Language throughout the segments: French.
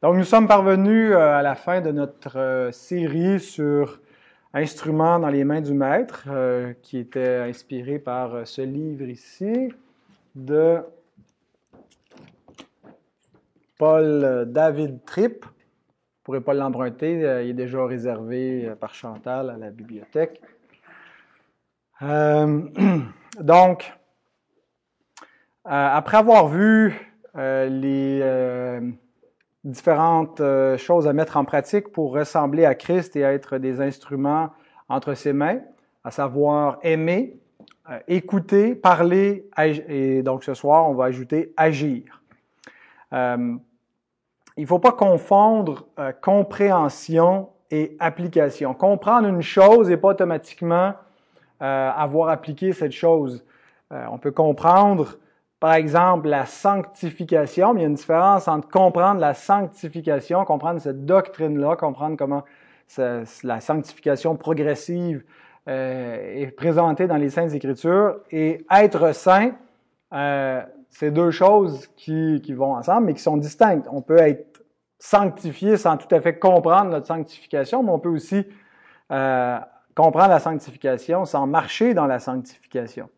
Donc, nous sommes parvenus euh, à la fin de notre euh, série sur instruments dans les mains du maître, euh, qui était inspiré par ce livre ici de Paul David Tripp. Vous ne pourrez pas l'emprunter, il est déjà réservé par Chantal à la bibliothèque. donc, après avoir vu les différentes euh, choses à mettre en pratique pour ressembler à Christ et être des instruments entre ses mains, à savoir aimer, euh, écouter, parler, et donc ce soir, on va ajouter agir. Euh, il ne faut pas confondre compréhension et application. Comprendre une chose et pas automatiquement avoir appliqué cette chose. on peut comprendre par exemple, la sanctification, mais il y a une différence entre comprendre la sanctification, comprendre cette doctrine-là, comprendre comment la sanctification progressive euh, est présentée dans les Saintes Écritures, et être saint, euh, c'est deux choses qui, qui vont ensemble, mais qui sont distinctes. On peut être sanctifié sans tout à fait comprendre notre sanctification, mais on peut aussi euh, comprendre la sanctification sans marcher dans la sanctification.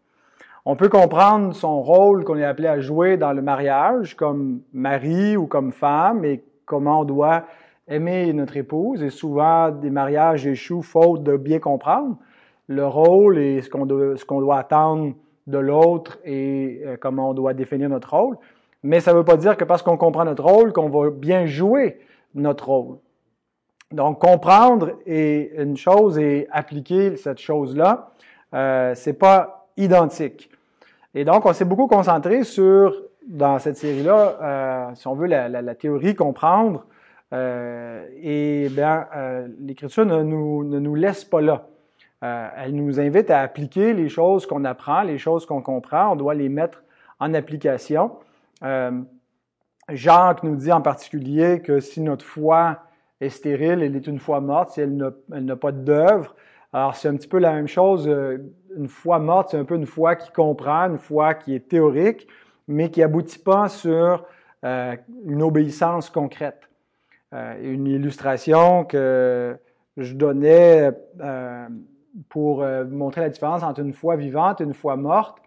On peut comprendre son rôle qu'on est appelé à jouer dans le mariage comme mari ou comme femme et comment on doit aimer notre épouse. Et souvent, des mariages échouent faute de bien comprendre le rôle et ce qu'on doit, attendre de l'autre et euh, comment on doit définir notre rôle. Mais ça ne veut pas dire que parce qu'on comprend notre rôle, qu'on va bien jouer notre rôle. Donc, comprendre est une chose et appliquer cette chose-là, euh, c'est pas identiques. Et donc, on s'est beaucoup concentré sur, dans cette série-là, euh, si on veut, la, théorie comprendre. Euh, et bien, euh, l'Écriture ne nous, ne nous laisse pas là. Elle nous invite à appliquer les choses qu'on apprend, les choses qu'on comprend. On doit les mettre en application. Jacques nous dit en particulier que si notre foi est stérile, elle est une foi morte, si elle n'a pas d'œuvre. Alors, c'est un petit peu la même chose une foi morte, c'est un peu une foi qui comprend, une foi qui est théorique, mais qui aboutit pas sur euh, une obéissance concrète. Euh, une illustration que je donnais euh, pour montrer la différence entre une foi vivante et une foi morte.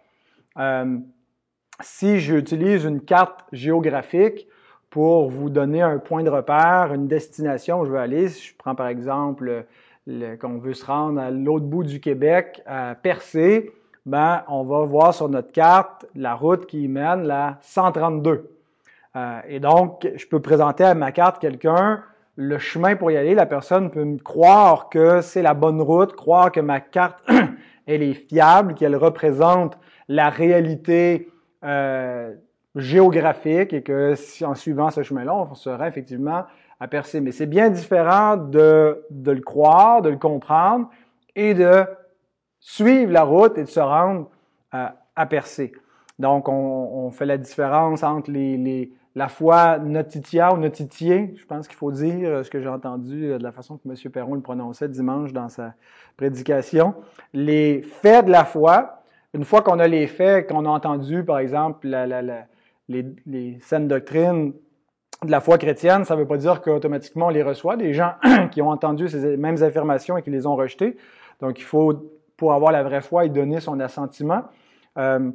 si j'utilise une carte géographique pour vous donner un point de repère, une destination où je veux aller, si je prends par exemple qu'on veut se rendre à l'autre bout du Québec, à Percé, ben, on va voir sur notre carte la route qui mène, la 132. Euh, et donc, je peux présenter à ma carte quelqu'un le chemin pour y aller. La personne peut me croire que c'est la bonne route, croire que ma carte, elle est fiable, qu'elle représente la réalité euh, géographique et que si en suivant ce chemin-là, on sera effectivement à percer. Mais c'est bien différent de, de le croire, de le comprendre et de suivre la route et de se rendre euh, à percer. Donc, on, fait la différence entre les, les, la foi notitia ou notitier, je pense qu'il faut dire euh, ce que j'ai entendu euh, de la façon que M. Perron le prononçait dimanche dans sa prédication. Les faits de la foi, une fois qu'on a les faits, qu'on a entendu, par exemple, la, la, la, les, les saines doctrines de la foi chrétienne, ça ne veut pas dire qu'automatiquement on les reçoit. Des gens qui ont entendu ces mêmes affirmations et qui les ont rejetées. Donc il faut, pour avoir la vraie foi, y donner son assentiment. Euh,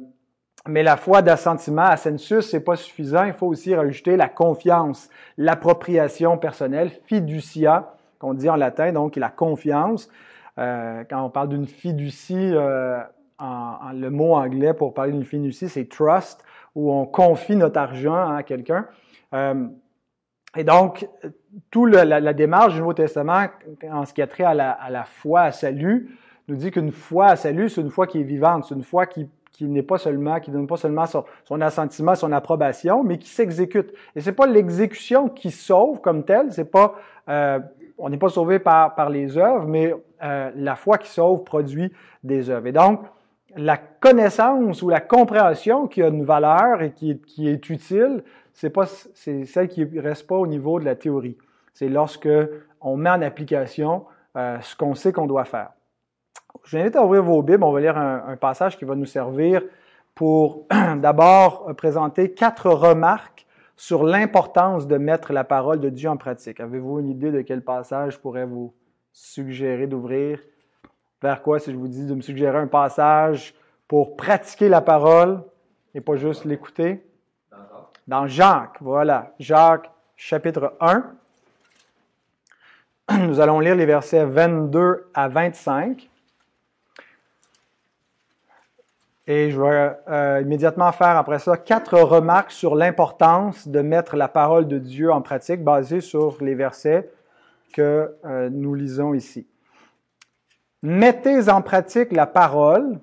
mais la foi d'assentiment, assensus, c'est pas suffisant. Il faut aussi rajouter la confiance, l'appropriation personnelle, fiducia, qu'on dit en latin, donc la confiance. Euh, quand on parle d'une fiducie, euh, en, le mot anglais pour parler d'une fiducie, c'est trust, où on confie notre argent à quelqu'un. Euh, et donc, toute la, la, démarche du Nouveau Testament en ce qui a trait à la, à la foi à salut nous dit qu'une foi à salut, c'est une foi qui est vivante, c'est une foi qui, qui n'est pas seulement, qui donne pas seulement son, son assentiment, son approbation, mais qui s'exécute. Et c'est pas l'exécution qui sauve comme telle, c'est pas, euh, on n'est pas sauvé par, par les œuvres, mais euh, la foi qui sauve produit des œuvres. Et donc, la connaissance ou la compréhension qui a une valeur et qui, qui est utile, c'est pas, c'est celle qui reste pas au niveau de la théorie. C'est lorsque on met en application euh, ce qu'on sait qu'on doit faire. Je vous invite à ouvrir vos Bibles. On va lire un, un passage qui va nous servir pour d'abord présenter quatre remarques sur l'importance de mettre la parole de Dieu en pratique. Avez-vous une idée de quel passage pourrait vous suggérer d'ouvrir? Vers quoi si je vous dis de me suggérer un passage pour pratiquer la parole et pas juste l'écouter? Dans Jacques, voilà. Jacques chapitre 1. Nous allons lire les versets 22 à 25. Et je vais euh, immédiatement faire après ça quatre remarques sur l'importance de mettre la parole de Dieu en pratique basées sur les versets que euh, nous lisons ici. Mettez en pratique la parole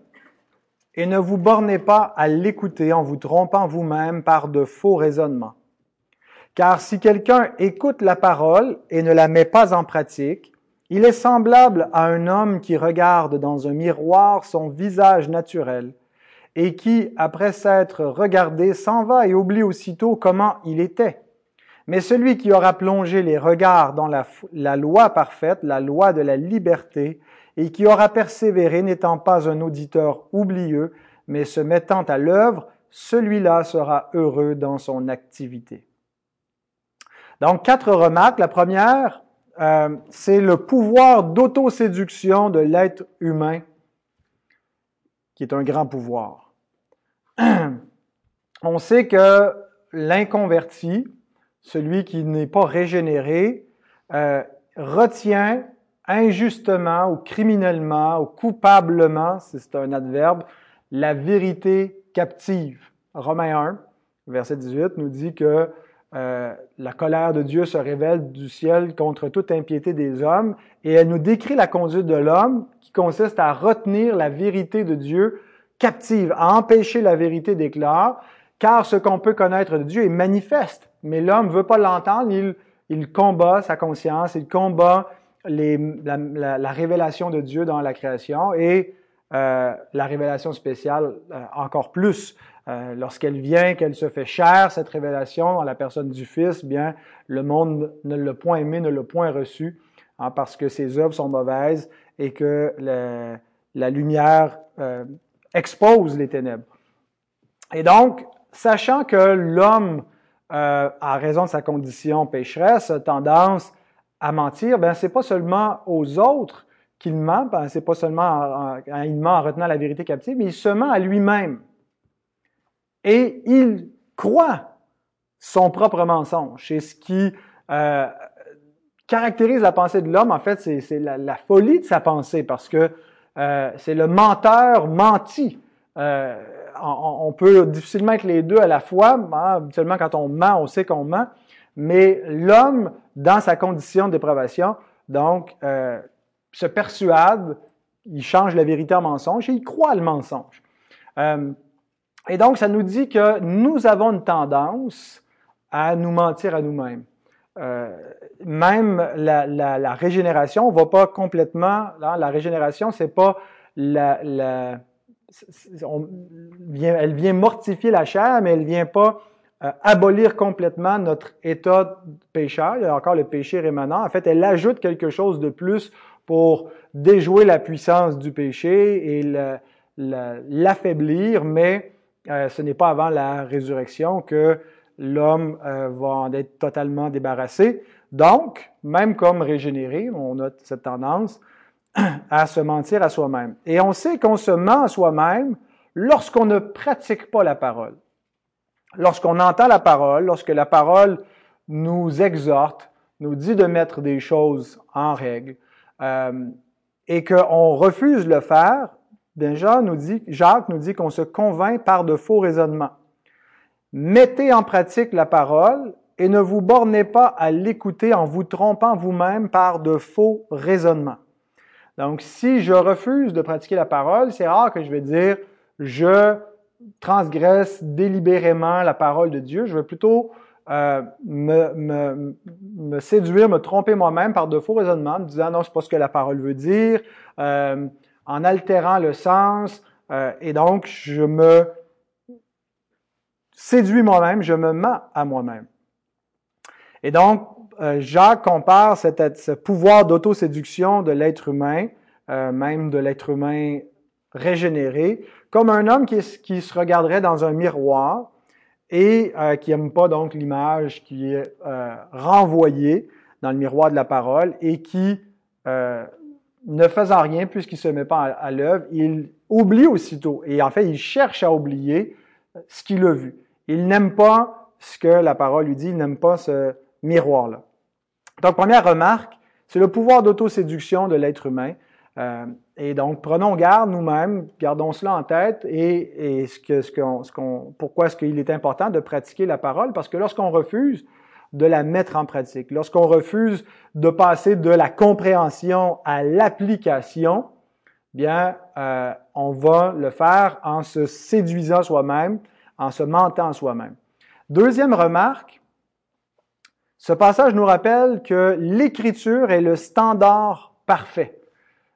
et ne vous bornez pas à l'écouter en vous trompant vous-même par de faux raisonnements. Car si quelqu'un écoute la parole et ne la met pas en pratique, il est semblable à un homme qui regarde dans un miroir son visage naturel et qui, après s'être regardé, s'en va et oublie aussitôt comment il était. Mais celui qui aura plongé les regards dans la, la, loi parfaite, la loi de la liberté, et qui aura persévéré n'étant pas un auditeur oublieux, mais se mettant à l'œuvre, celui-là sera heureux dans son activité. Donc, quatre remarques. La première, euh, c'est le pouvoir d'autoséduction de l'être humain, qui est un grand pouvoir. on sait que l'inconverti, celui qui n'est pas régénéré, euh, retient injustement ou criminellement ou coupablement, c'est un adverbe, la vérité captive. Romains 1, verset 18, nous dit que euh, la colère de Dieu se révèle du ciel contre toute impiété des hommes et elle nous décrit la conduite de l'homme qui consiste à retenir la vérité de Dieu captive, à empêcher la vérité d'éclore, car ce qu'on peut connaître de Dieu est manifeste. Mais l'homme ne veut pas l'entendre, il, il combat sa conscience, il combat la, la, révélation de Dieu dans la création et euh, la révélation spéciale euh, encore plus. Euh, lorsqu'elle vient, qu'elle se fait chair, cette révélation dans la personne du Fils, bien, le monde ne l'a point aimé, ne l'a point reçu, hein, parce que ses œuvres sont mauvaises et que la, lumière expose les ténèbres. Et donc, sachant que l'homme, à raison de sa condition pécheresse, a tendance à mentir, ben c'est pas seulement aux autres qu'il ment, ben, c'est pas seulement en, il ment en retenant la vérité captive, mais il se ment à lui-même. Et il croit son propre mensonge. C'est ce qui euh, caractérise la pensée de l'homme, en fait, c'est la, la, folie de sa pensée, parce que euh, c'est le menteur menti. Euh, on, peut difficilement être les deux à la fois. Hein, seulement quand on ment, on sait qu'on ment. Mais l'homme, dans sa condition de dépravation, donc, euh, se persuade, il change la vérité en mensonge et il croit le mensonge. et donc, ça nous dit que nous avons une tendance à nous mentir à nous-mêmes. Euh, même la, la, la, régénération, on va pas complètement. Là, la régénération, c'est pas la, elle vient mortifier la chair, mais elle vient pas euh, abolir complètement notre état pécheur. Il y a encore le péché rémanent. En fait, elle ajoute quelque chose de plus pour déjouer la puissance du péché et l'affaiblir, mais euh, ce n'est pas avant la résurrection que l'homme euh, va en être totalement débarrassé. Donc, même comme régénéré, on a cette tendance à se mentir à soi-même. Et on sait qu'on se ment à soi-même lorsqu'on ne pratique pas la parole. Lorsqu'on entend la parole, lorsque la parole nous exhorte, nous dit de mettre des choses en règle, euh, et qu'on refuse de le faire, Jacques nous dit, Jacques nous dit qu'on se convainc par de faux raisonnements. Mettez en pratique la parole et ne vous bornez pas à l'écouter en vous trompant vous-même par de faux raisonnements. Donc, si je refuse de pratiquer la parole, c'est rare que je vais dire je transgresse délibérément la parole de Dieu. Je vais plutôt euh, me, séduire, me tromper moi-même par de faux raisonnements, en me disant non, c'est pas ce que la parole veut dire, euh, en altérant le sens, euh, et donc je me séduis moi-même, je me mens à moi-même. Et donc, Jacques compare ce pouvoir d'autoséduction de l'être humain, même de l'être humain régénéré, comme un homme qui, se regarderait dans un miroir et qui n'aime pas donc l'image qui est renvoyée dans le miroir de la parole et qui, ne faisant rien puisqu'il ne se met pas à, l'œuvre, il oublie aussitôt. Et en fait, il cherche à oublier ce qu'il a vu. Il n'aime pas ce que la parole lui dit, il n'aime pas ce miroir-là. Donc, première remarque, c'est le pouvoir d'autoséduction de l'être humain. Euh, et donc, prenons garde nous-mêmes, gardons cela en tête et, pourquoi est-ce qu'il est important de pratiquer la parole? Parce que lorsqu'on refuse de la mettre en pratique, lorsqu'on refuse de passer de la compréhension à l'application, bien, euh, on va le faire en se séduisant soi-même, en se mentant soi-même. Deuxième remarque, ce passage nous rappelle que l'écriture est le standard parfait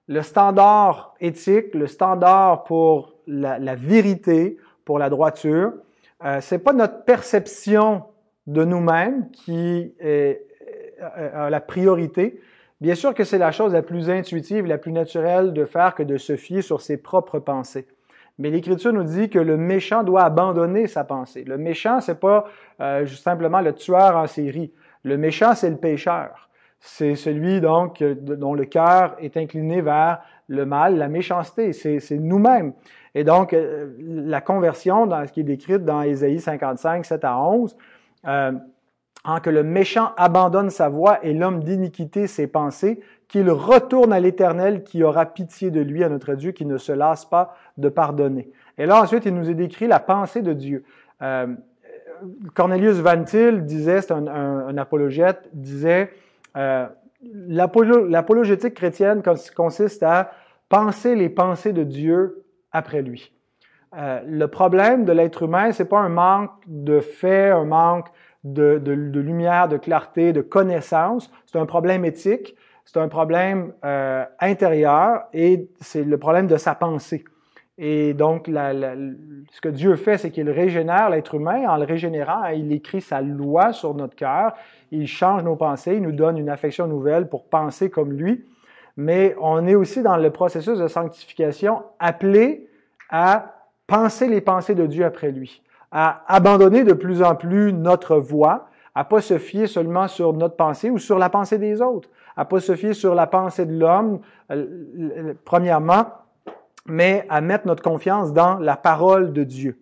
le standard éthique, le standard pour la, vérité, pour la droiture. Euh, c'est pas notre perception de nous-mêmes qui est, euh, la priorité. Bien sûr que c'est la chose la plus intuitive, la plus naturelle de faire que de se fier sur ses propres pensées. Mais l'Écriture nous dit que le méchant doit abandonner sa pensée. Le méchant, c'est pas euh, simplement le tueur en série. Le méchant, c'est le pécheur c'est celui donc dont le cœur est incliné vers le mal, la méchanceté, c'est nous-mêmes. Et donc, euh, la conversion, dans ce qui est décrite dans Ésaïe 55, 7 à 11, euh, en que le méchant abandonne sa voie et l'homme d'iniquité ses pensées, qu'il retourne à l'Éternel qui aura pitié de lui, à notre Dieu, qui ne se lasse pas de pardonner. Et là, ensuite, il nous est décrit la pensée de Dieu. Euh, Cornelius Van Til disait, c'est un, un, apologète, disait, euh, L'apologétique chrétienne consiste à penser les pensées de Dieu après lui. Euh, le problème de l'être humain, c'est pas un manque de faits, un manque de, lumière, de clarté, de connaissance. C'est un problème éthique, c'est un problème euh, intérieur et c'est le problème de sa pensée. Et donc, la, la, ce que Dieu fait, c'est qu'il régénère l'être humain. En le régénérant, il écrit sa loi sur notre cœur. Il change nos pensées. Il nous donne une affection nouvelle pour penser comme lui. Mais on est aussi dans le processus de sanctification appelé à penser les pensées de Dieu après lui, à abandonner de plus en plus notre voix, à pas se fier seulement sur notre pensée ou sur la pensée des autres, à pas se fier sur la pensée de l'homme, euh, premièrement, mais à mettre notre confiance dans la parole de Dieu.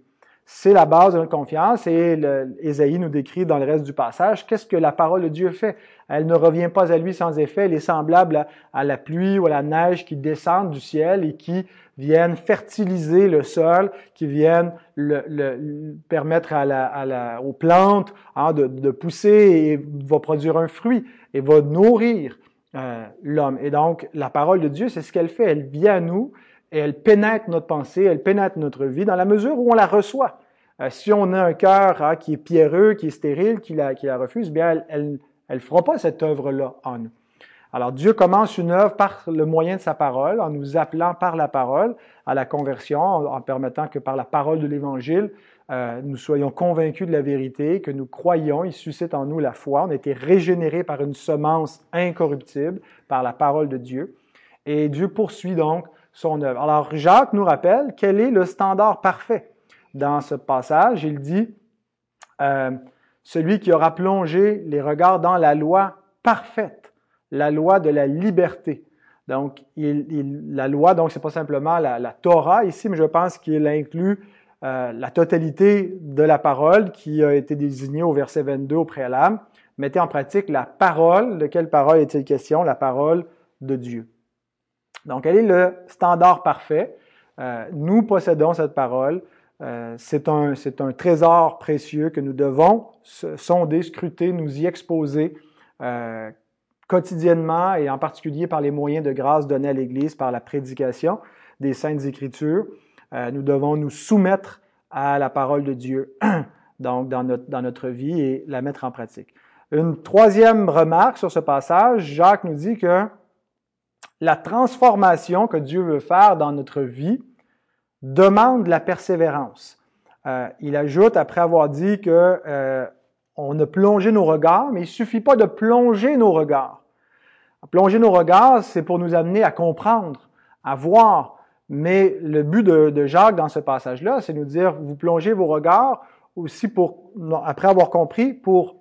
C'est la base de notre confiance et Ésaïe nous décrit dans le reste du passage qu'est-ce que la parole de Dieu fait. Elle ne revient pas à lui sans effet, elle est semblable à, la pluie ou à la neige qui descendent du ciel et qui viennent fertiliser le sol, qui viennent le, permettre à la, aux plantes hein, de, de, pousser et va produire un fruit et va nourrir euh, l'homme. Et donc, la parole de Dieu, c'est ce qu'elle fait. Elle vient à nous et elle pénètre notre pensée, elle pénètre notre vie dans la mesure où on la reçoit. Euh, si on a un cœur hein, qui est pierreux, qui est stérile, qui la, qui la refuse, bien, elle elle fera pas cette œuvre-là en nous. Alors Dieu commence une œuvre par le moyen de sa parole, en nous appelant par la parole à la conversion, en, permettant que par la parole de l'Évangile, euh, nous soyons convaincus de la vérité, que nous croyons, il suscite en nous la foi. On a été régénérés par une semence incorruptible, par la parole de Dieu. Et Dieu poursuit donc Alors Jacques nous rappelle quel est le standard parfait dans ce passage. Il dit, euh, celui qui aura plongé les regards dans la loi parfaite, la loi de la liberté. Donc, la loi, donc c'est pas simplement la, la, Torah ici, mais je pense qu'il inclut euh, la totalité de la parole qui a été désignée au verset 22 au préalable. Mettez en pratique la parole. De quelle parole est-il question? La parole de Dieu. Donc, quel est le standard parfait? Euh, nous possédons cette parole. Euh, c'est un, un, trésor précieux que nous devons sonder, scruter, nous y exposer euh, quotidiennement et en particulier par les moyens de grâce donnés à l'Église, par la prédication des Saintes Écritures. Euh, nous devons nous soumettre à la parole de Dieu donc dans notre, dans notre vie et la mettre en pratique. Une troisième remarque sur ce passage, Jacques nous dit que la transformation que Dieu veut faire dans notre vie demande la persévérance. Euh, il ajoute, après avoir dit que euh, on a plongé nos regards, mais il suffit pas de plonger nos regards. Plonger nos regards, c'est pour nous amener à comprendre, à voir. Mais le but de, de Jacques dans ce passage-là, c'est nous dire, vous plongez vos regards aussi pour, après avoir compris, pour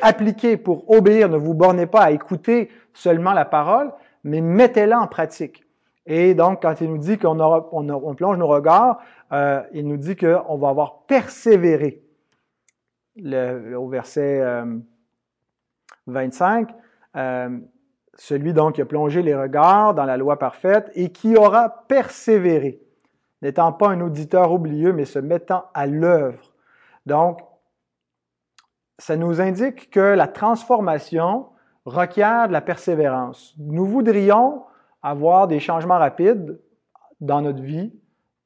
appliquer, pour obéir. Ne vous bornez pas à écouter seulement la parole, mais mettez-la en pratique. Et donc, quand il nous dit qu'on on, plonge nos regards, euh, il nous dit qu'on va avoir persévéré. Au verset 25, euh, celui donc qui a plongé les regards dans la loi parfaite et qui aura persévéré, n'étant pas un auditeur oublieux, mais se mettant à l'œuvre. Donc, ça nous indique que la transformation requiert de la persévérance. Nous voudrions avoir des changements rapides dans notre vie,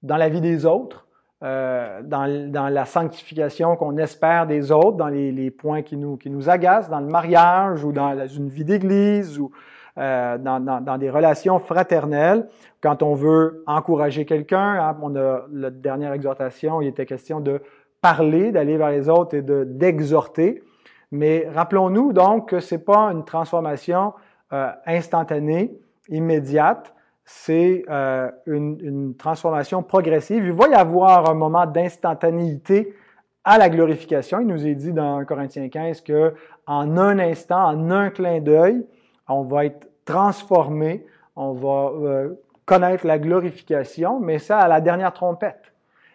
dans la vie des autres, euh, dans, dans, la sanctification qu'on espère des autres, dans les, les, points qui nous, qui nous agacent, dans le mariage ou dans une vie d'église ou euh, dans, dans, dans, des relations fraternelles. Quand on veut encourager quelqu'un, hein, on a la dernière exhortation, il était question de parler, d'aller vers les autres et de d'exhorter. Mais rappelons-nous donc que c'est pas une transformation euh, instantanée, immédiate c'est euh, une, une, transformation progressive. Il va y avoir un moment d'instantanéité à la glorification. Il nous est dit dans Corinthiens 15 que en un instant, en un clin d'œil, on va être transformé, on va euh, connaître la glorification, mais ça à la dernière trompette.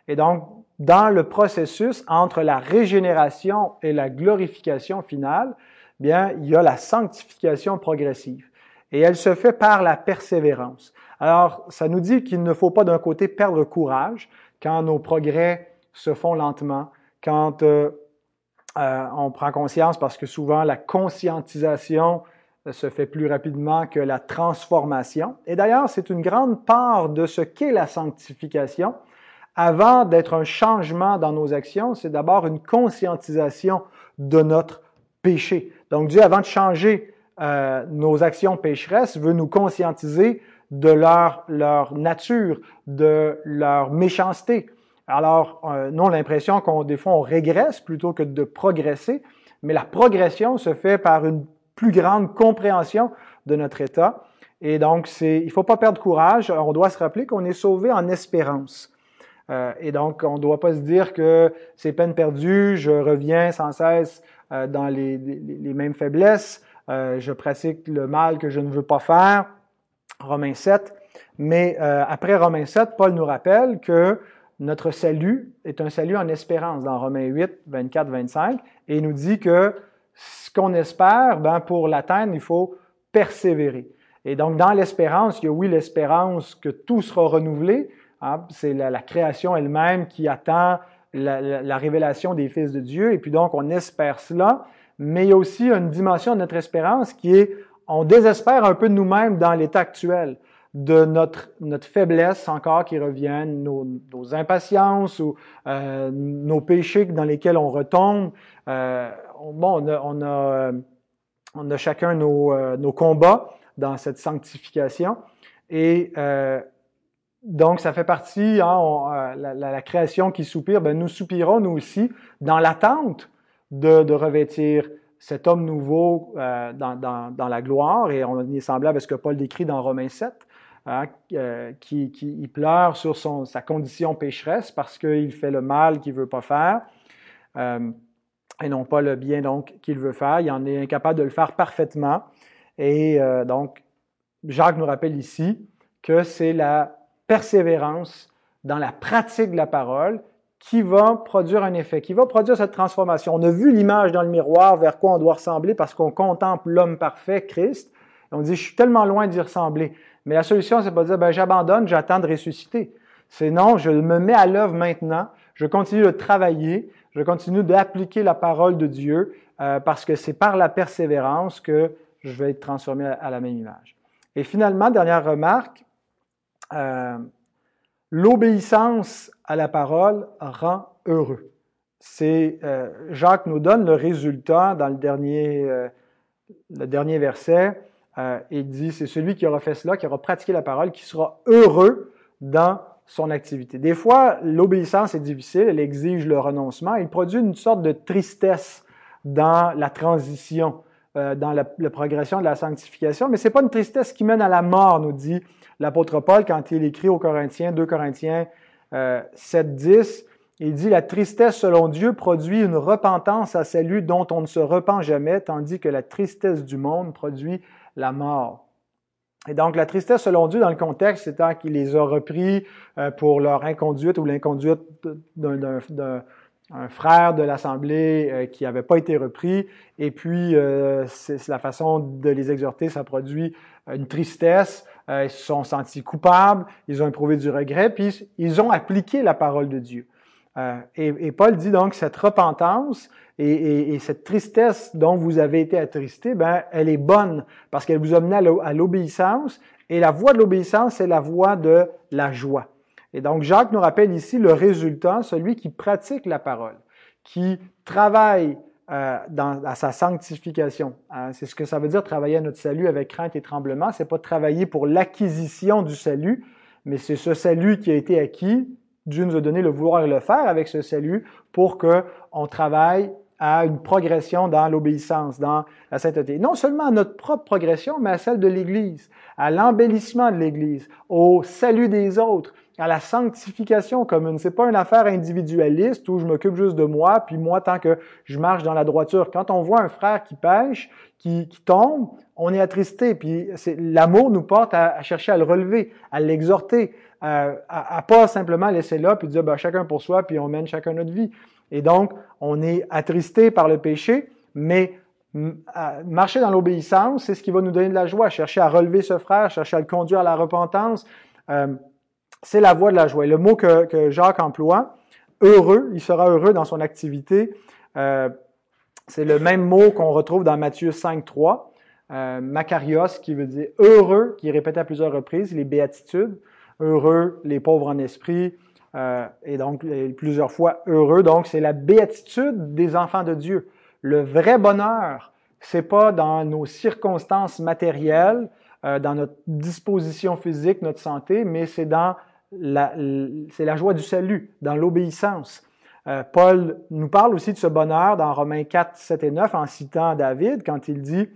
Et donc, dans le processus entre la régénération et la glorification finale, bien, il y a la sanctification progressive. Et elle se fait par la persévérance. Alors, ça nous dit qu'il ne faut pas d'un côté perdre courage quand nos progrès se font lentement, quand euh, euh, on prend conscience, parce que souvent la conscientisation se fait plus rapidement que la transformation. Et d'ailleurs, c'est une grande part de ce qu'est la sanctification. Avant d'être un changement dans nos actions, c'est d'abord une conscientisation de notre péché. Donc Dieu, avant de changer euh, nos actions pécheresses, veut nous conscientiser de leur, nature, de leur méchanceté. Alors, euh, nous, on a l'impression qu'on, des fois, on régresse plutôt que de progresser, mais la progression se fait par une plus grande compréhension de notre état. Et donc, il faut pas perdre courage. On doit se rappeler qu'on est sauvé en espérance. Euh, et donc, on ne doit pas se dire que c'est peine perdue, je reviens sans cesse euh, dans les, mêmes faiblesses, euh, je pratique le mal que je ne veux pas faire. Romains 7. Mais après Romains 7, Paul nous rappelle que notre salut est un salut en espérance dans Romains 8, 24, 25, et il nous dit que ce qu'on espère, ben, pour l'atteindre, il faut persévérer. Et donc, dans l'espérance, il y a oui l'espérance que tout sera renouvelé. Hein, c'est la, création elle-même qui attend la, la, la, révélation des fils de Dieu, et puis donc on espère cela. Mais il y a aussi une dimension de notre espérance qui est on désespère un peu de nous-mêmes dans l'état actuel, de notre, notre faiblesse encore qui reviennent, nos, nos impatiences ou euh, nos péchés dans lesquels on retombe. Euh, bon, on a, on a, on a chacun nos, euh, nos, combats dans cette sanctification. Et euh, donc, ça fait partie, hein, euh, la, création qui soupire, ben, nous soupirons nous aussi dans l'attente de, revêtir cet homme nouveau euh, dans, la gloire, et on est semblable à ce que Paul décrit dans Romains 7, hein, euh, qui, pleure sur sa condition pécheresse parce qu'il fait le mal qu'il veut pas faire, et non pas le bien donc qu'il veut faire. Il en est incapable de le faire parfaitement. Et donc, Jacques nous rappelle ici que c'est la persévérance dans la pratique de la parole qui va produire un effet, qui va produire cette transformation. On a vu l'image dans le miroir vers quoi on doit ressembler parce qu'on contemple l'homme parfait, Christ. Et on dit, je suis tellement loin d'y ressembler. Mais la solution, c'est pas de dire, ben, j'abandonne, j'attends de ressusciter. C'est non, je me mets à l'œuvre maintenant, je continue de travailler, je continue d'appliquer la parole de Dieu, euh, parce que c'est par la persévérance que je vais être transformé à, la même image. Et finalement, dernière remarque, euh, L'obéissance à la parole rend heureux. C'est euh, Jacques nous donne le résultat dans le dernier, euh, verset. Il dit c'est celui qui aura fait cela, qui aura pratiqué la parole, qui sera heureux dans son activité. Des fois, l'obéissance est difficile, elle exige le renoncement, il produit une sorte de tristesse dans la transition, dans la, la, progression de la sanctification, mais c'est pas une tristesse qui mène à la mort, nous dit l'apôtre Paul quand il écrit aux Corinthiens, 2 Corinthiens euh, 7, 10, Il dit, la tristesse selon Dieu produit une repentance à salut dont on ne se repent jamais, tandis que la tristesse du monde produit la mort. Et donc, la tristesse selon Dieu, dans le contexte, c'est qu'il les a repris euh, pour leur inconduite ou l'inconduite d'un frère de l'Assemblée euh, qui n'avait pas été repris. Et puis, euh, c'est la façon de les exhorter, ça produit une tristesse. Ils se sont sentis coupables, ils ont éprouvé du regret, puis ils ont appliqué la parole de Dieu. et, Paul dit donc cette repentance et, cette tristesse dont vous avez été attristé, ben, elle est bonne parce qu'elle vous a mené à l'obéissance. Et la voie de l'obéissance, c'est la voie de la joie. Et donc, Jacques nous rappelle ici le résultat, celui qui pratique la parole, qui travaille euh, dans, à sa sanctification. Hein, c'est ce que ça veut dire travailler à notre salut avec crainte et tremblement. C'est pas travailler pour l'acquisition du salut, mais c'est ce salut qui a été acquis. Dieu nous a donné le vouloir et le faire avec ce salut pour que on travaille à une progression dans l'obéissance, dans la sainteté. Non seulement à notre propre progression, mais à celle de l'Église, à l'embellissement de l'Église, au salut des autres, à la sanctification commune. C'est pas une affaire individualiste où je m'occupe juste de moi, puis moi, tant que je marche dans la droiture. Quand on voit un frère qui pêche, qui, qui tombe, on est attristé. Puis l'amour nous porte à, chercher à le relever, à l'exhorter, à, à, pas simplement laisser là, puis dire ben, chacun pour soi, puis on mène chacun notre vie. Et donc, on est attristé par le péché, mais marcher dans l'obéissance, c'est ce qui va nous donner de la joie. Chercher à relever ce frère, chercher à le conduire à la repentance, euh, c'est la voie de la joie. Le mot que, Jacques emploie, heureux, il sera heureux dans son activité, euh, c'est le même mot qu'on retrouve dans Matthieu 5, 3. Euh, qui veut dire heureux, qui est répété à plusieurs reprises, les béatitudes, heureux, les pauvres en esprit, euh, et donc plusieurs fois heureux. Donc, c'est la béatitude des enfants de Dieu. Le vrai bonheur, c'est pas dans nos circonstances matérielles, dans notre disposition physique, notre santé, mais c'est dans c'est la joie du salut, dans l'obéissance. Euh, Paul nous parle aussi de ce bonheur dans Romains 4, 7 et 9 en citant David quand il dit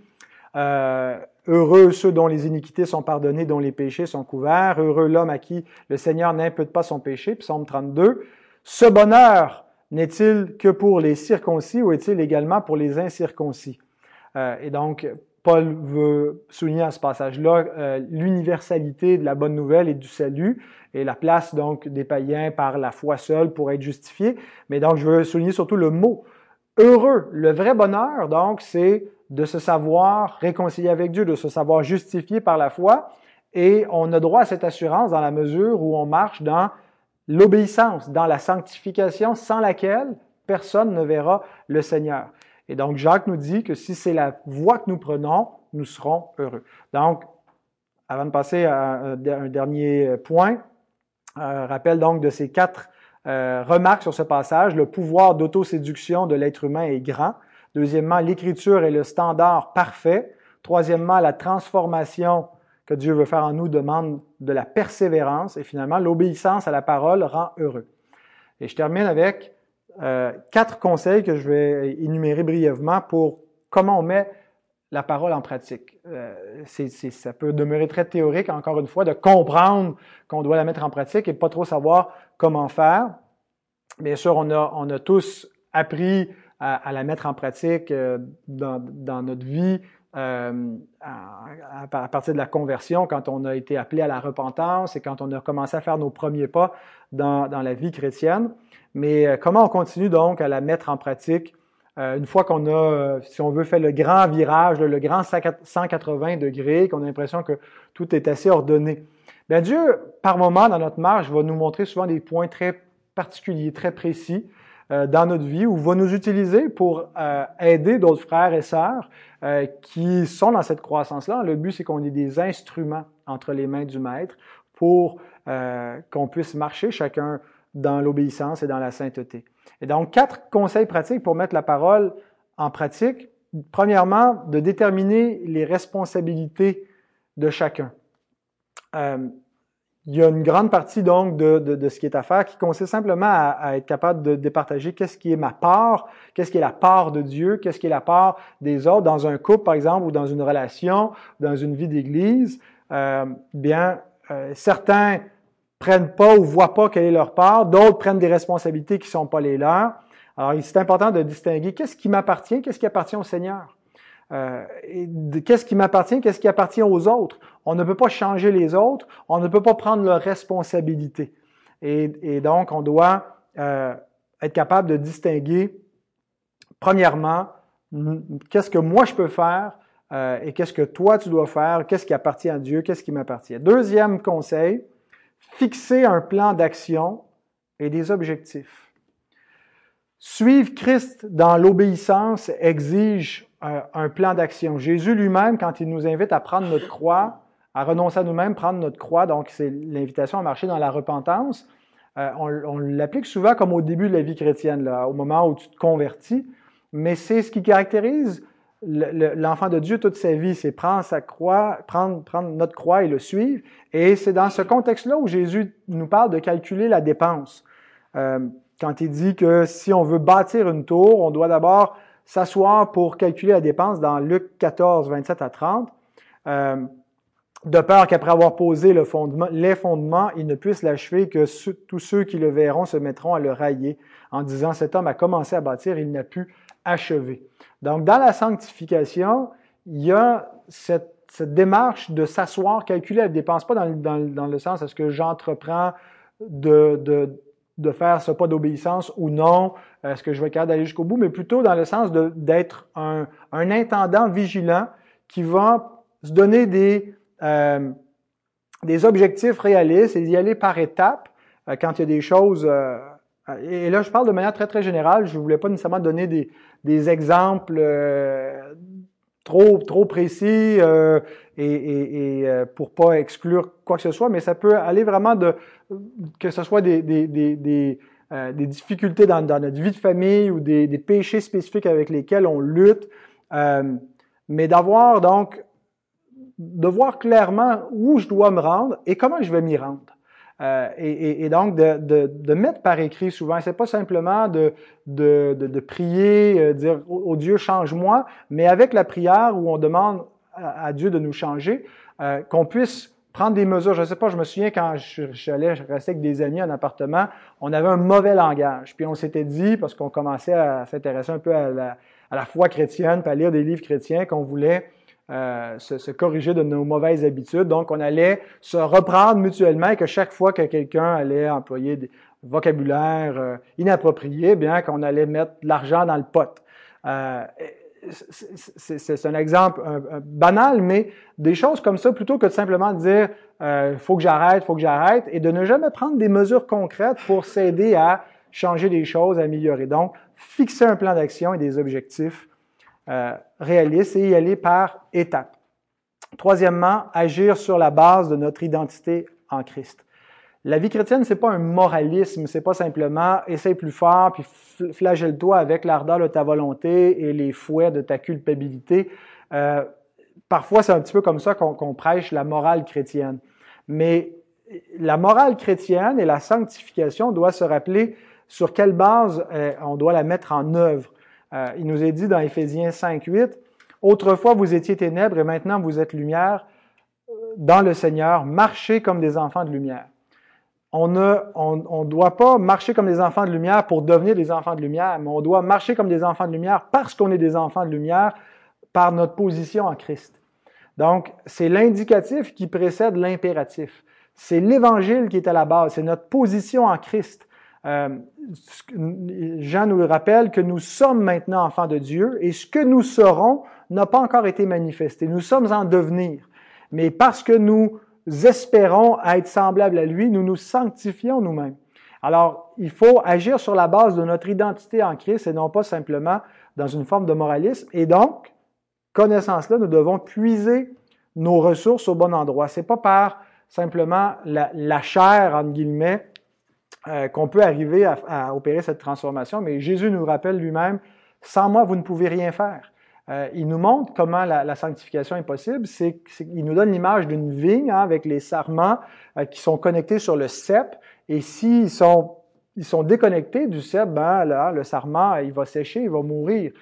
euh, Heureux ceux dont les iniquités sont pardonnées, dont les péchés sont couverts. Heureux l'homme à qui le Seigneur n'impute pas son péché. Psaume 32. Ce bonheur n'est-il que pour les circoncis ou est-il également pour les incirconcis? Euh, et donc, Paul veut souligner à ce passage-là euh, l'universalité de la bonne nouvelle et du salut et la place donc des païens par la foi seule pour être justifiés. Mais donc, je veux souligner surtout le mot heureux. Le vrai bonheur, donc, c'est de se savoir réconcilié avec Dieu, de se savoir justifié par la foi. Et on a droit à cette assurance dans la mesure où on marche dans l'obéissance, dans la sanctification sans laquelle personne ne verra le Seigneur. Et donc Jacques nous dit que si c'est la voie que nous prenons, nous serons heureux. Donc, avant de passer à un dernier point, euh, rappel donc de ces quatre euh, remarques sur ce passage. Le pouvoir d'autoséduction de l'être humain est grand. Deuxièmement, l'écriture est le standard parfait. Troisièmement, la transformation que Dieu veut faire en nous demande de la persévérance. Et finalement, l'obéissance à la parole rend heureux. Et je termine avec euh, quatre conseils que je vais énumérer brièvement pour comment on met la parole en pratique. Euh, ça peut demeurer très théorique, encore une fois, de comprendre qu'on doit la mettre en pratique et pas trop savoir comment faire. Bien sûr, on a, tous appris à, la mettre en pratique euh, dans, notre vie à, partir de la conversion, quand on a été appelé à la repentance et quand on a commencé à faire nos premiers pas dans la vie chrétienne. Mais euh, comment on continue donc à la mettre en pratique euh, une fois qu'on a, si on veut, fait le grand virage, le, grand 180 degrés, qu'on a l'impression que tout est assez ordonné? Bien, Dieu, par moment, dans notre marche, va nous montrer souvent des points très particuliers, très précis, euh, dans notre vie ou va nous utiliser pour euh, aider d'autres frères et sœurs euh, qui sont dans cette croissance-là. Le but, c'est qu'on ait des instruments entre les mains du Maître pour qu'on puisse marcher chacun dans l'obéissance et dans la sainteté. Et donc, quatre conseils pratiques pour mettre la parole en pratique. Premièrement, de déterminer les responsabilités de chacun il y a une grande partie donc de, de, ce qui est à faire qui consiste simplement à, à être capable de départager qu'est-ce qui est ma part, qu'est-ce qui est la part de Dieu, qu'est-ce qui est la part des autres dans un couple par exemple ou dans une relation, dans une vie d'église. Euh, bien, euh, certains prennent pas ou voient pas quelle est leur part, d'autres prennent des responsabilités qui sont pas les leurs. Alors, c'est important de distinguer qu'est-ce qui m'appartient, qu'est-ce qui appartient au Seigneur. Euh, qu'est-ce qui m'appartient, qu'est-ce qui appartient aux autres. On ne peut pas changer les autres, on ne peut pas prendre leurs responsabilités. Et, et donc, on doit euh, être capable de distinguer, premièrement, qu'est-ce que moi je peux faire euh, et qu'est-ce que toi tu dois faire, qu'est-ce qui appartient à Dieu, qu'est-ce qui m'appartient. Deuxième conseil, fixer un plan d'action et des objectifs. Suivre Christ dans l'obéissance exige euh, un plan d'action. Jésus lui-même, quand il nous invite à prendre notre croix, à renoncer à nous-mêmes, prendre notre croix, donc c'est l'invitation à marcher dans la repentance, euh, on, l'applique souvent comme au début de la vie chrétienne, là, au moment où tu te convertis, mais c'est ce qui caractérise l'enfant de Dieu toute sa vie, c'est prendre sa croix, prendre, notre croix et le suivre. Et c'est dans ce contexte-là où Jésus nous parle de calculer la dépense. Euh, quand il dit que si on veut bâtir une tour, on doit d'abord s'asseoir pour calculer la dépense dans Luc 14, 27 à 30. Euh, de peur qu'après avoir posé les fondements, il ne puisse l'achever, que tous ceux qui le verront se mettront à le railler en disant cet homme a commencé à bâtir, il n'a pu achever. Donc, dans la sanctification, il y a cette, démarche de s'asseoir, calculer la dépense, pas dans, le sens est-ce que j'entreprends de, de, de, faire ce pas d'obéissance ou non, est-ce que je vais capable d'aller jusqu'au bout, mais plutôt dans le sens d'être un, un intendant vigilant qui va se donner des, euh, des objectifs réalistes et d'y aller par étapes euh, quand il y a des choses. Euh, et là, je parle de manière très, très générale. Je ne voulais pas nécessairement donner des, des exemples trop, trop précis et, et, et pour pas exclure quoi que ce soit, mais ça peut aller vraiment de que ce soit des, des, des, des, des difficultés dans, dans, notre vie de famille ou des, des péchés spécifiques avec lesquels on lutte, mais d'avoir donc de voir clairement où je dois me rendre et comment je vais m'y rendre. Euh, et, donc de, mettre par écrit souvent. C'est pas simplement de, de, prier, euh, dire oh, Dieu change-moi, mais avec la prière où on demande à, Dieu de nous changer, euh, qu'on puisse prendre des mesures. Je sais pas, je me souviens quand je, je, restais avec des amis en appartement, on avait un mauvais langage. Puis on s'était dit, parce qu'on commençait à s'intéresser un peu à la, à la foi chrétienne, à lire des livres chrétiens, qu'on voulait euh, se, corriger de nos mauvaises habitudes. Donc, on allait se reprendre mutuellement et que chaque fois que quelqu'un allait employer des vocabulaire euh, inapproprié, bien qu'on allait mettre de l'argent dans le pot. Euh, c'est un exemple banal, mais des choses comme ça, plutôt que de simplement dire il faut que j'arrête, faut que j'arrête, et de ne jamais prendre des mesures concrètes pour s'aider à changer des choses, à améliorer. Donc, fixer un plan d'action et des objectifs euh, réaliste et y aller par étapes. Troisièmement, agir sur la base de notre identité en Christ. La vie chrétienne, c'est pas un moralisme, c'est pas simplement essaye plus fort puis flagelle-toi avec l'ardeur de ta volonté et les fouets de ta culpabilité. Euh, parfois, c'est un petit peu comme ça qu'on prêche la morale chrétienne. Mais la morale chrétienne et la sanctification doivent se rappeler sur quelle base euh, on doit la mettre en œuvre. Euh, il nous est dit dans Éphésiens 5, 8, Autrefois vous étiez ténèbres et maintenant vous êtes lumière dans le Seigneur, marchez comme des enfants de lumière. On ne doit pas marcher comme des enfants de lumière pour devenir des enfants de lumière, mais on doit marcher comme des enfants de lumière parce qu'on est des enfants de lumière par notre position en Christ. Donc, c'est l'indicatif qui précède l'impératif. C'est l'Évangile qui est à la base, c'est notre position en Christ. Euh, Jean nous rappelle que nous sommes maintenant enfants de Dieu et ce que nous serons n'a pas encore été manifesté. Nous sommes en devenir. Mais parce que nous espérons être semblables à lui, nous nous sanctifions nous-mêmes. Alors, il faut agir sur la base de notre identité en Christ et non pas simplement dans une forme de moralisme. Et donc, connaissance-là, nous devons puiser nos ressources au bon endroit. C'est pas par simplement la, la chair, entre guillemets, euh, qu'on peut arriver à, opérer cette transformation, mais Jésus nous rappelle lui-même, sans moi, vous ne pouvez rien faire. Euh, il nous montre comment la, sanctification est possible. C'est, il nous donne l'image d'une vigne hein, avec les sarments euh, qui sont connectés sur le cep. Et s'ils sont, ils sont déconnectés du cep, ben, là, le sarment, il va sécher, il va mourir.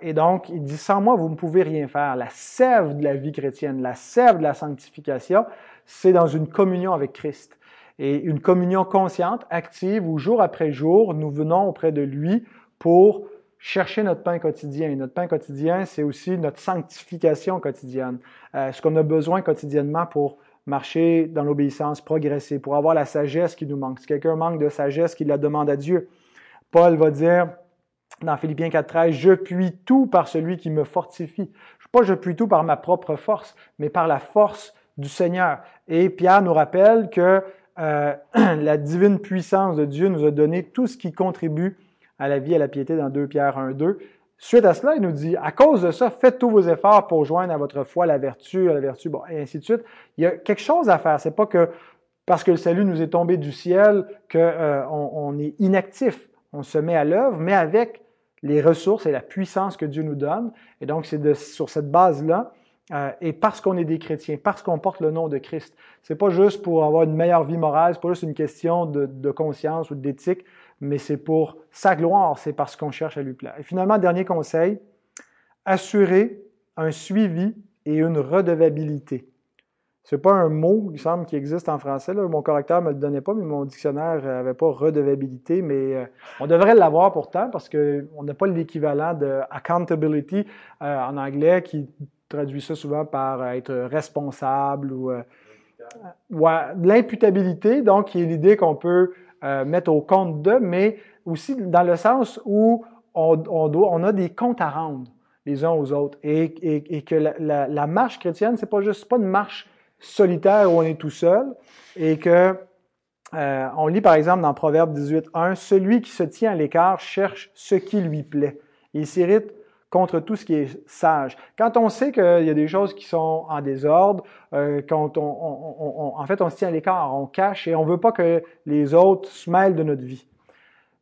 et donc, il dit, sans moi, vous ne pouvez rien faire. La sève de la vie chrétienne, la sève de la sanctification, c'est dans une communion avec Christ. Et une communion consciente, active, où jour après jour, nous venons auprès de lui pour chercher notre pain quotidien. Notre pain quotidien, c'est aussi notre sanctification quotidienne, euh, ce qu'on a besoin quotidiennement pour marcher dans l'obéissance, progresser, pour avoir la sagesse qui nous manque. Si quelqu'un manque de sagesse, qu'il la demande à Dieu. Paul va dire dans Philippiens 4.13, je puis tout par celui qui me fortifie. Pas je puis tout par ma propre force, mais par la force du Seigneur. Et Pierre nous rappelle que euh, la divine puissance de Dieu nous a donné tout ce qui contribue à la vie et à la piété dans 2 Pierre 1, 2. Suite à cela, il nous dit, à cause de ça, faites tous vos efforts pour joindre à votre foi la vertu, la vertu, bon, et ainsi de suite. Il y a quelque chose à faire. C'est pas que parce que le salut nous est tombé du ciel qu'on euh, on est inactif. On se met à l'œuvre, mais avec les ressources et la puissance que Dieu nous donne. Et donc, c'est sur cette base-là, euh, et parce qu'on est des chrétiens, parce qu'on porte le nom de Christ. C'est pas juste pour avoir une meilleure vie morale, c'est pas juste une question de, conscience ou d'éthique, mais c'est pour sa gloire, c'est parce qu'on cherche à lui plaire. Et finalement, dernier conseil, assurer un suivi et une redevabilité. C'est pas un mot, il semble, qui existe en français. Mon correcteur ne me le donnait pas, mais mon dictionnaire n'avait pas redevabilité. Mais euh, on devrait l'avoir pourtant parce qu'on n'a pas l'équivalent de accountability euh, en anglais qui traduit ça souvent par être responsable ou euh, l'imputabilité, donc qui est l'idée qu'on peut mettre au compte de, mais aussi dans le sens où on, doit, on a des comptes à rendre les uns aux autres et, et, que la, marche chrétienne, c'est pas juste pas une marche solitaire où on est tout seul et que euh, on lit par exemple dans Proverbe 18.1, Celui qui se tient à l'écart cherche ce qui lui plaît. Il s'irrite contre tout ce qui est sage. Quand on sait qu'il y a des choses qui sont en désordre, euh, quand on, en fait on se tient à l'écart, on cache et on veut pas que les autres se mêlent de notre vie.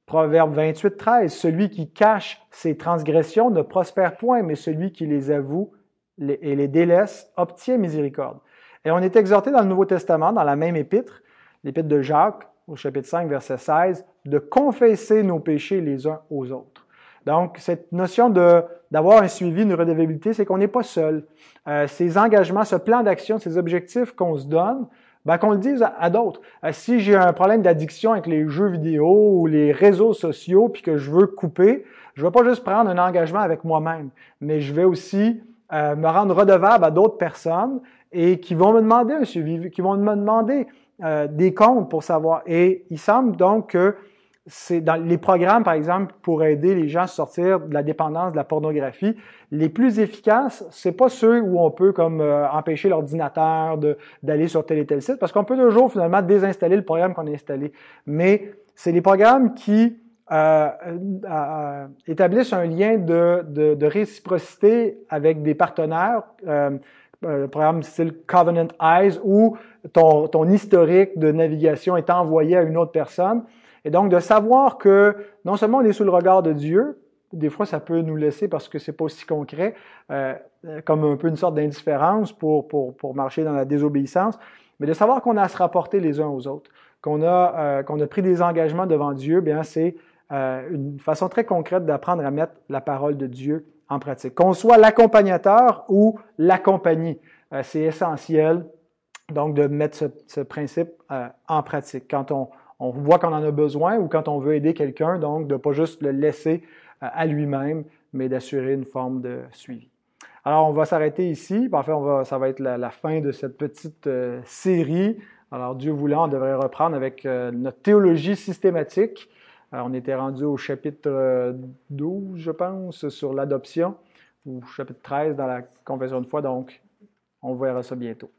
Proverbe 28, 13, Celui qui cache ses transgressions ne prospère point, mais celui qui les avoue et les délaisse obtient miséricorde. Et on est exhorté dans le Nouveau Testament, dans la même épître, l'épître de Jacques, au chapitre 5, verset 16, de confesser nos péchés les uns aux autres. Donc, cette notion de, d'avoir un suivi, une redevabilité, c'est qu'on n'est pas seul. Euh, ces engagements, ce plan d'action, ces objectifs qu'on se donne, ben, qu'on le dise à, d'autres. Euh, si j'ai un problème d'addiction avec les jeux vidéo ou les réseaux sociaux, puis que je veux couper, je ne vais pas juste prendre un engagement avec moi-même, mais je vais aussi euh, me rendre redevable à d'autres personnes et qui vont me demander un suivi, qui vont me demander euh, des comptes pour savoir. Et il semble donc que c'est dans les programmes, par exemple, pour aider les gens à sortir de la dépendance de la pornographie, les plus efficaces, c'est pas ceux où on peut comme euh, empêcher l'ordinateur d'aller sur tel et tel site, parce qu'on peut toujours finalement désinstaller le programme qu'on a installé. Mais c'est les programmes qui euh, euh, établissent un lien de, de, de, réciprocité avec des partenaires. Euh, un programme style Covenant Eyes où ton, ton historique de navigation est envoyé à une autre personne. Et donc, de savoir que non seulement on est sous le regard de Dieu, des fois ça peut nous laisser parce que c'est pas aussi concret, euh, comme un peu une sorte d'indifférence pour, pour, pour marcher dans la désobéissance, mais de savoir qu'on a à se rapporter les uns aux autres, qu'on a, euh, qu'on a pris des engagements devant Dieu, bien c'est euh, une façon très concrète d'apprendre à mettre la parole de Dieu en pratique. Qu'on soit l'accompagnateur ou l'accompagné, c'est essentiel donc de mettre ce, principe euh, en pratique. Quand on, voit qu'on en a besoin ou quand on veut aider quelqu'un, donc de ne pas juste le laisser euh, à lui-même, mais d'assurer une forme de suivi. Alors, on va s'arrêter ici. En fait, on va, ça va être la, fin de cette petite série. Alors, Dieu voulant, on devrait reprendre avec notre théologie systématique. Euh, on était rendu au chapitre 12, je pense, sur l'adoption, ou chapitre 13 dans la confession de foi, donc on verra ça bientôt.